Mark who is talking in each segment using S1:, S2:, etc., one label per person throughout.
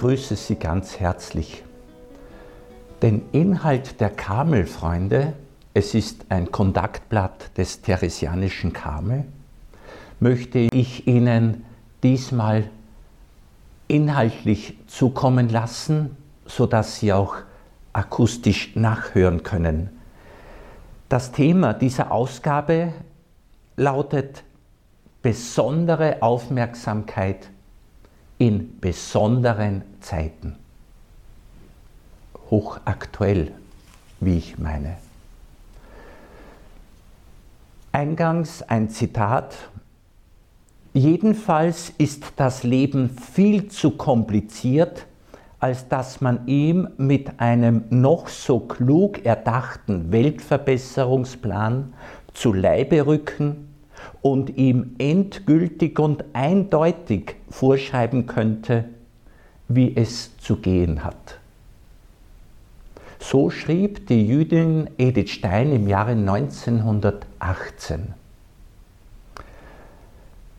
S1: begrüße Sie ganz herzlich. Den Inhalt der Karmelfreunde, es ist ein Kontaktblatt des Theresianischen Karmel, möchte ich Ihnen diesmal inhaltlich zukommen lassen, sodass Sie auch akustisch nachhören können. Das Thema dieser Ausgabe lautet besondere Aufmerksamkeit in besonderen Zeiten. Hochaktuell, wie ich meine. Eingangs ein Zitat. Jedenfalls ist das Leben viel zu kompliziert, als dass man ihm mit einem noch so klug erdachten Weltverbesserungsplan zu Leibe rücken und ihm endgültig und eindeutig vorschreiben könnte, wie es zu gehen hat. So schrieb die Jüdin Edith Stein im Jahre 1918.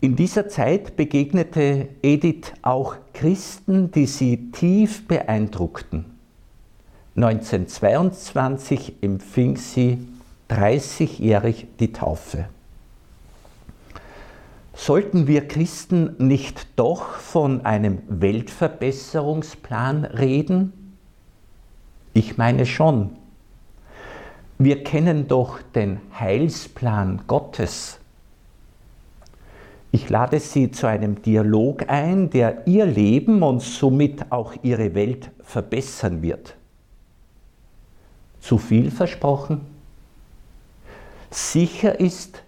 S1: In dieser Zeit begegnete Edith auch Christen, die sie tief beeindruckten. 1922 empfing sie 30-jährig die Taufe. Sollten wir Christen nicht doch von einem Weltverbesserungsplan reden? Ich meine schon. Wir kennen doch den Heilsplan Gottes. Ich lade Sie zu einem Dialog ein, der Ihr Leben und somit auch Ihre Welt verbessern wird. Zu viel versprochen? Sicher ist,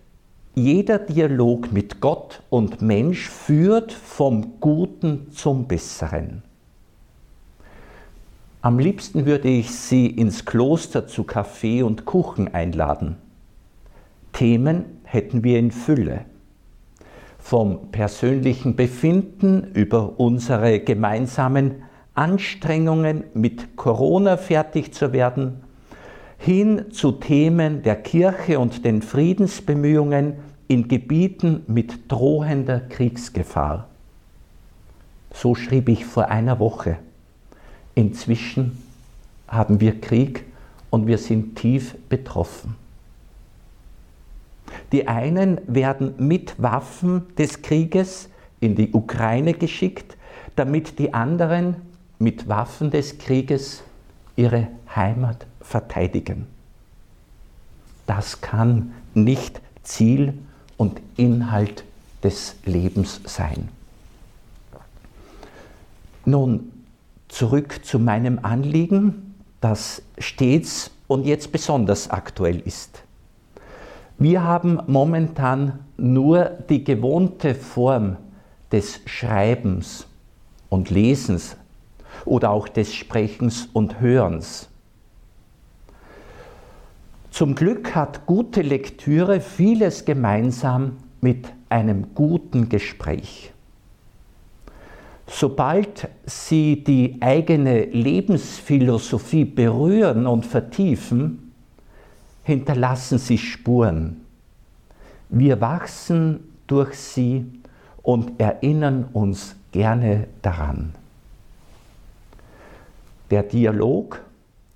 S1: jeder Dialog mit Gott und Mensch führt vom Guten zum Besseren. Am liebsten würde ich Sie ins Kloster zu Kaffee und Kuchen einladen. Themen hätten wir in Fülle. Vom persönlichen Befinden über unsere gemeinsamen Anstrengungen, mit Corona fertig zu werden, hin zu Themen der Kirche und den Friedensbemühungen in Gebieten mit drohender Kriegsgefahr. So schrieb ich vor einer Woche. Inzwischen haben wir Krieg und wir sind tief betroffen. Die einen werden mit Waffen des Krieges in die Ukraine geschickt, damit die anderen mit Waffen des Krieges ihre Heimat verteidigen. Das kann nicht Ziel und Inhalt des Lebens sein. Nun zurück zu meinem Anliegen, das stets und jetzt besonders aktuell ist. Wir haben momentan nur die gewohnte Form des Schreibens und Lesens oder auch des Sprechens und Hörens. Zum Glück hat gute Lektüre vieles gemeinsam mit einem guten Gespräch. Sobald Sie die eigene Lebensphilosophie berühren und vertiefen, hinterlassen sie Spuren. Wir wachsen durch sie und erinnern uns gerne daran. Der Dialog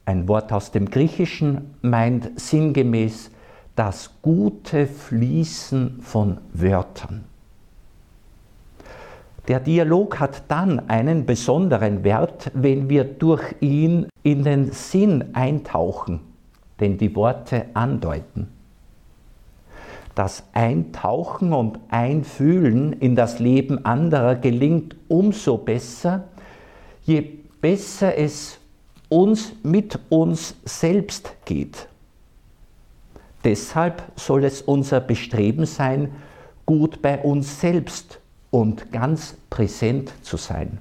S1: ein Wort aus dem Griechischen meint sinngemäß das gute Fließen von Wörtern. Der Dialog hat dann einen besonderen Wert, wenn wir durch ihn in den Sinn eintauchen, den die Worte andeuten. Das Eintauchen und Einfühlen in das Leben anderer gelingt umso besser, je besser es uns mit uns selbst geht. Deshalb soll es unser Bestreben sein, gut bei uns selbst und ganz präsent zu sein.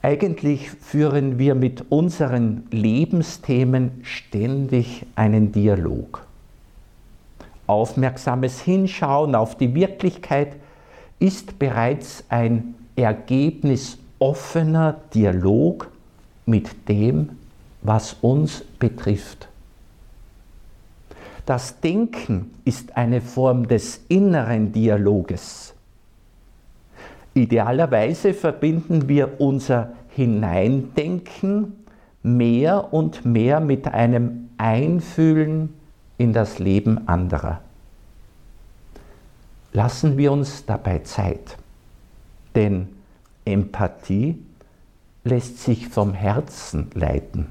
S1: Eigentlich führen wir mit unseren Lebensthemen ständig einen Dialog. Aufmerksames Hinschauen auf die Wirklichkeit ist bereits ein Ergebnis offener Dialog mit dem, was uns betrifft. Das Denken ist eine Form des inneren Dialoges. Idealerweise verbinden wir unser Hineindenken mehr und mehr mit einem Einfühlen in das Leben anderer. Lassen wir uns dabei Zeit, denn Empathie lässt sich vom Herzen leiten.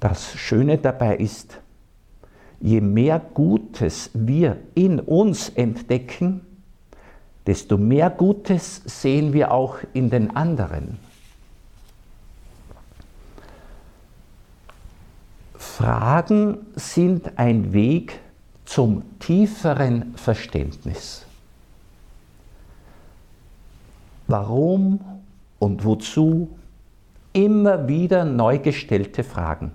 S1: Das Schöne dabei ist, je mehr Gutes wir in uns entdecken, desto mehr Gutes sehen wir auch in den anderen. Fragen sind ein Weg zum tieferen Verständnis. Warum und wozu? Immer wieder neu gestellte Fragen.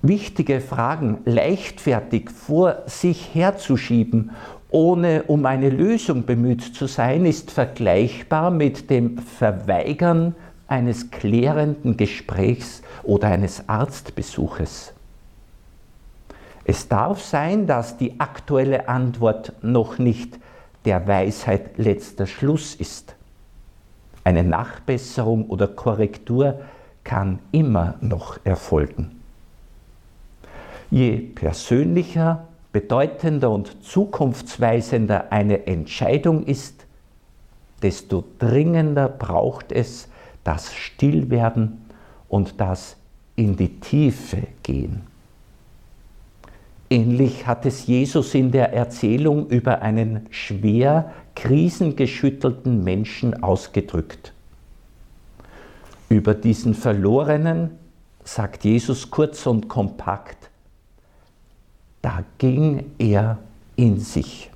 S1: Wichtige Fragen leichtfertig vor sich herzuschieben, ohne um eine Lösung bemüht zu sein, ist vergleichbar mit dem Verweigern eines klärenden Gesprächs oder eines Arztbesuches. Es darf sein, dass die aktuelle Antwort noch nicht der Weisheit letzter Schluss ist. Eine Nachbesserung oder Korrektur kann immer noch erfolgen. Je persönlicher, bedeutender und zukunftsweisender eine Entscheidung ist, desto dringender braucht es das Stillwerden und das in die Tiefe gehen. Ähnlich hat es Jesus in der Erzählung über einen schwer krisengeschüttelten Menschen ausgedrückt. Über diesen Verlorenen sagt Jesus kurz und kompakt, da ging er in sich.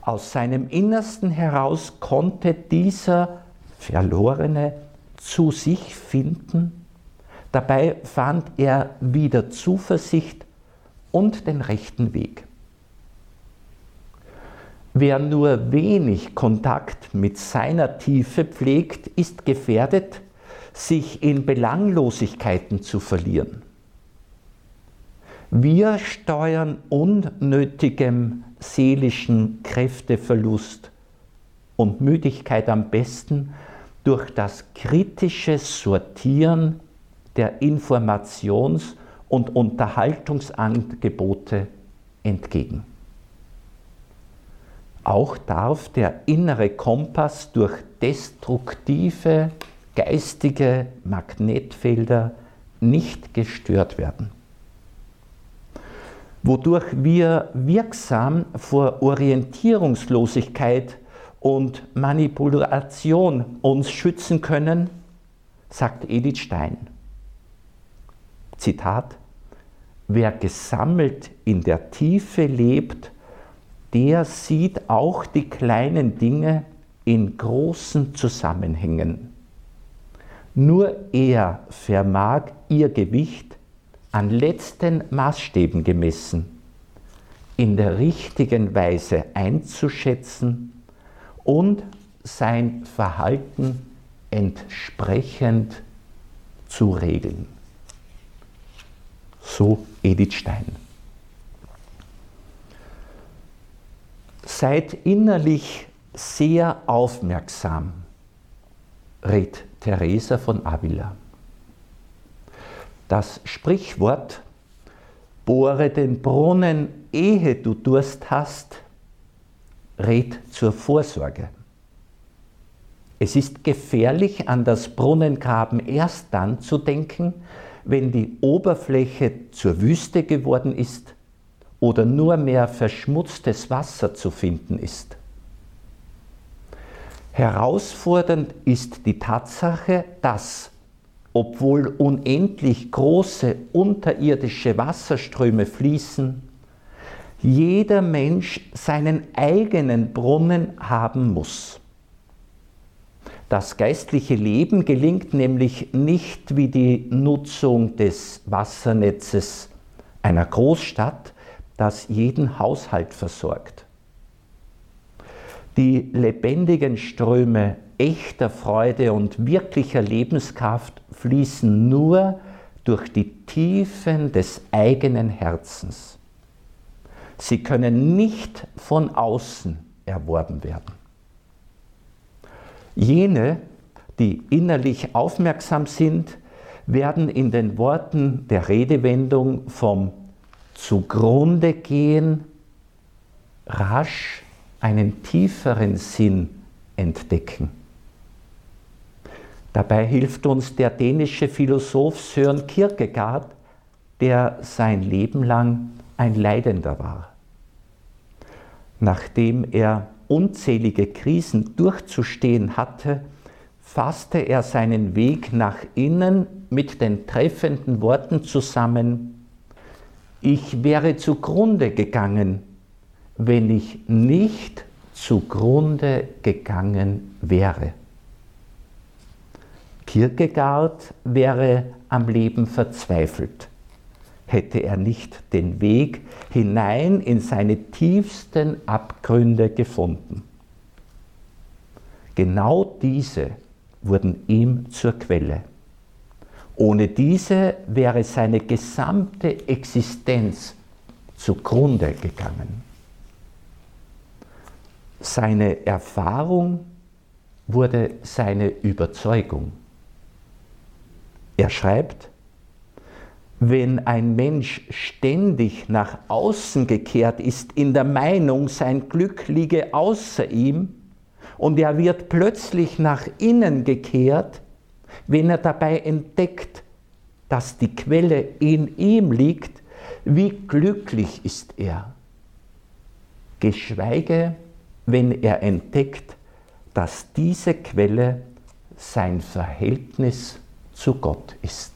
S1: Aus seinem Innersten heraus konnte dieser Verlorene zu sich finden. Dabei fand er wieder Zuversicht und den rechten Weg. Wer nur wenig Kontakt mit seiner Tiefe pflegt, ist gefährdet, sich in Belanglosigkeiten zu verlieren. Wir steuern unnötigem seelischen Kräfteverlust und Müdigkeit am besten durch das kritische Sortieren der Informations- und Unterhaltungsangebote entgegen. Auch darf der innere Kompass durch destruktive geistige Magnetfelder nicht gestört werden. Wodurch wir wirksam vor Orientierungslosigkeit und Manipulation uns schützen können, sagt Edith Stein. Zitat, wer gesammelt in der Tiefe lebt, der sieht auch die kleinen Dinge in großen Zusammenhängen. Nur er vermag ihr Gewicht an letzten Maßstäben gemessen, in der richtigen Weise einzuschätzen und sein Verhalten entsprechend zu regeln. So Edith Stein. Seid innerlich sehr aufmerksam, rät Teresa von Avila. Das Sprichwort Bohre den Brunnen, ehe du Durst hast, rät zur Vorsorge. Es ist gefährlich, an das Brunnengraben erst dann zu denken, wenn die Oberfläche zur Wüste geworden ist oder nur mehr verschmutztes Wasser zu finden ist. Herausfordernd ist die Tatsache, dass, obwohl unendlich große unterirdische Wasserströme fließen, jeder Mensch seinen eigenen Brunnen haben muss. Das geistliche Leben gelingt nämlich nicht wie die Nutzung des Wassernetzes einer Großstadt, das jeden Haushalt versorgt. Die lebendigen Ströme echter Freude und wirklicher Lebenskraft fließen nur durch die Tiefen des eigenen Herzens. Sie können nicht von außen erworben werden. Jene, die innerlich aufmerksam sind, werden in den Worten der Redewendung vom zugrunde gehen rasch einen tieferen Sinn entdecken. Dabei hilft uns der dänische Philosoph Søren Kierkegaard, der sein Leben lang ein Leidender war. Nachdem er unzählige Krisen durchzustehen hatte, fasste er seinen Weg nach innen mit den treffenden Worten zusammen, ich wäre zugrunde gegangen, wenn ich nicht zugrunde gegangen wäre. Kierkegaard wäre am Leben verzweifelt, hätte er nicht den Weg hinein in seine tiefsten Abgründe gefunden. Genau diese wurden ihm zur Quelle. Ohne diese wäre seine gesamte Existenz zugrunde gegangen. Seine Erfahrung wurde seine Überzeugung. Er schreibt, wenn ein Mensch ständig nach außen gekehrt ist, in der Meinung, sein Glück liege außer ihm, und er wird plötzlich nach innen gekehrt, wenn er dabei entdeckt, dass die Quelle in ihm liegt, wie glücklich ist er. Geschweige, wenn er entdeckt, dass diese Quelle sein Verhältnis zu Gott ist.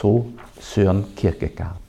S1: So Sören Kierkegaard.